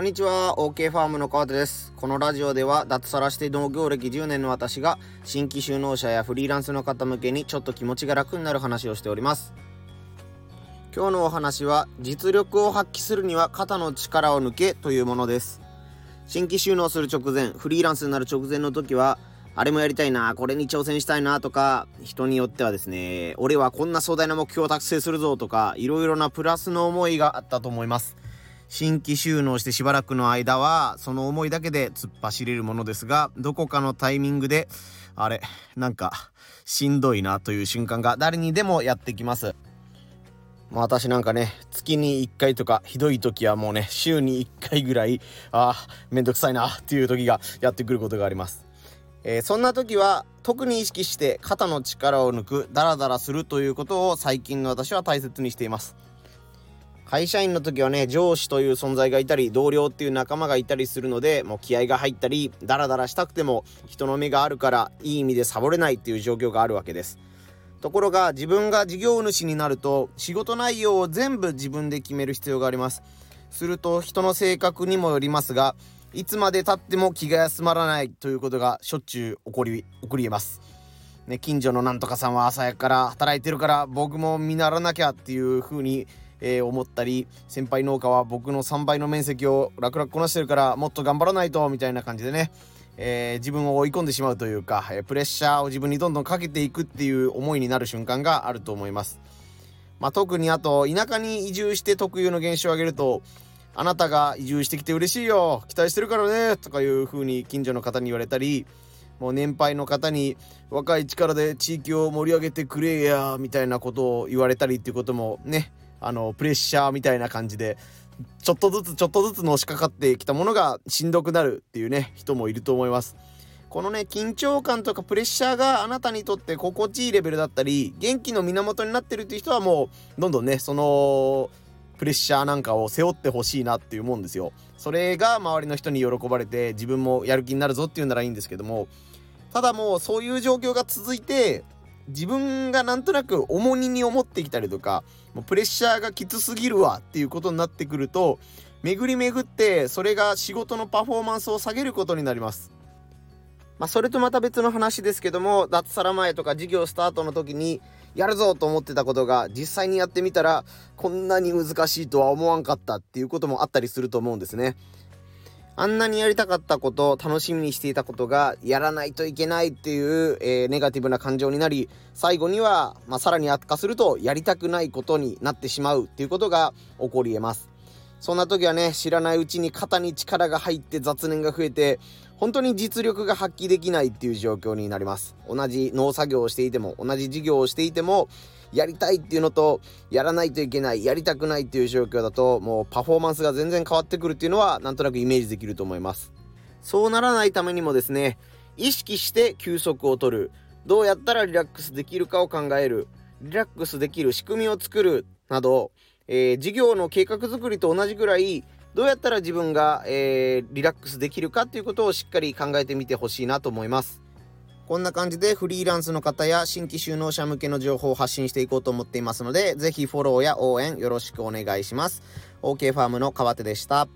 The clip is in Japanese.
こんにちは。OK ファームの川手です。このラジオでは脱サラして農業歴10年の私が新規就農者やフリーランスの方向けにちょっと気持ちが楽になる話をしております。今日のお話は実力を発揮するには肩の力を抜けというものです。新規就農する直前フリーランスになる直前の時はあれもやりたいなこれに挑戦したいなとか人によってはですね俺はこんな壮大な目標を達成するぞとかいろいろなプラスの思いがあったと思います。新規収納してしばらくの間はその思いだけで突っ走れるものですがどこかのタイミングであれなんかしんどいなという瞬間が誰にでもやってきます。ま私なんかね月に1回とかひどい時はもうね週に1回ぐらいあめんどくさいなっていう時がやってくることがあります。えー、そんな時は特に意識して肩の力を抜くダラダラするということを最近の私は大切にしています。会社員の時はね上司という存在がいたり同僚っていう仲間がいたりするのでもう気合が入ったりダラダラしたくても人の目があるからいい意味でサボれないっていう状況があるわけですところが自分が事業主になると仕事内容を全部自分で決める必要がありますすると人の性格にもよりますがいつまでたっても気が休まらないということがしょっちゅう起こり起こりえます。ね、近所のなんとかさんは朝やから働いてるから僕も見習わなきゃっていう風に、えー、思ったり先輩農家は僕の3倍の面積を楽々こなしてるからもっと頑張らないとみたいな感じでね、えー、自分を追い込んでしまうというか、えー、プレッシャーを自分にどんどんかけていくっていう思いになる瞬間があると思います。まあ、特にあと田舎に移住して特有の現象を挙げるとあなたが移住してきて嬉しいよ期待してるからねとかいう風に近所の方に言われたりもう年配の方に若い力で地域を盛り上げてくれやみたいなことを言われたりっていうこともねあのプレッシャーみたいな感じでちょっとずつちょっとずつのしかかってきたものがしんどくなるっていうね人もいると思います。このね緊張感とかプレッシャーがあなたにとって心地いいレベルだったり元気の源になってるっていう人はもうどんどんねそのプレッシャーなんかを背負ってほしいなっていうもんですよ。それが周りの人に喜ばれて自分もやる気になるぞっていうならいいんですけどもただもうそういう状況が続いて自分がなんとなく重荷に思ってきたりとかもうプレッシャーがきつすぎるわっていうことになってくると巡り巡ってそれが仕事のパフォーマンスを下げることになります。まあ、それとまた別の話ですけども脱サラ前とか事業スタートの時にやるぞと思ってたことが実際にやってみたらこんなに難しいとは思わんかったっていうこともあったりすると思うんですね。あんなにやりたかったこと楽しみにしていたことがやらないといけないっていう、えー、ネガティブな感情になり最後には、まあ、さらに悪化するとやりたくないことになってしまうっていうことが起こり得ます。そんな時はね知らないうちに肩に力が入って雑念が増えて本当に実力が発揮できないっていう状況になります。同じ農作業をしていても同じ事業をしていてもやりたいっていうのとやらないといけないやりたくないっていう状況だともうパフォーマンスが全然変わってくるっていうのはなんとなくイメージできると思います。そうならないためにもですね意識して休息をとる。どうやったらリラックスできるかを考える。リラックスできる仕組みを作る。などえー、事業の計画づくりと同じぐらいどうやったら自分が、えー、リラックスできるかっていうことをしっかり考えてみてほしいなと思います。こんな感じでフリーランスの方や新規就農者向けの情報を発信していこうと思っていますので、是非フォローや応援よろしくお願いします。OK ファームの川手でした。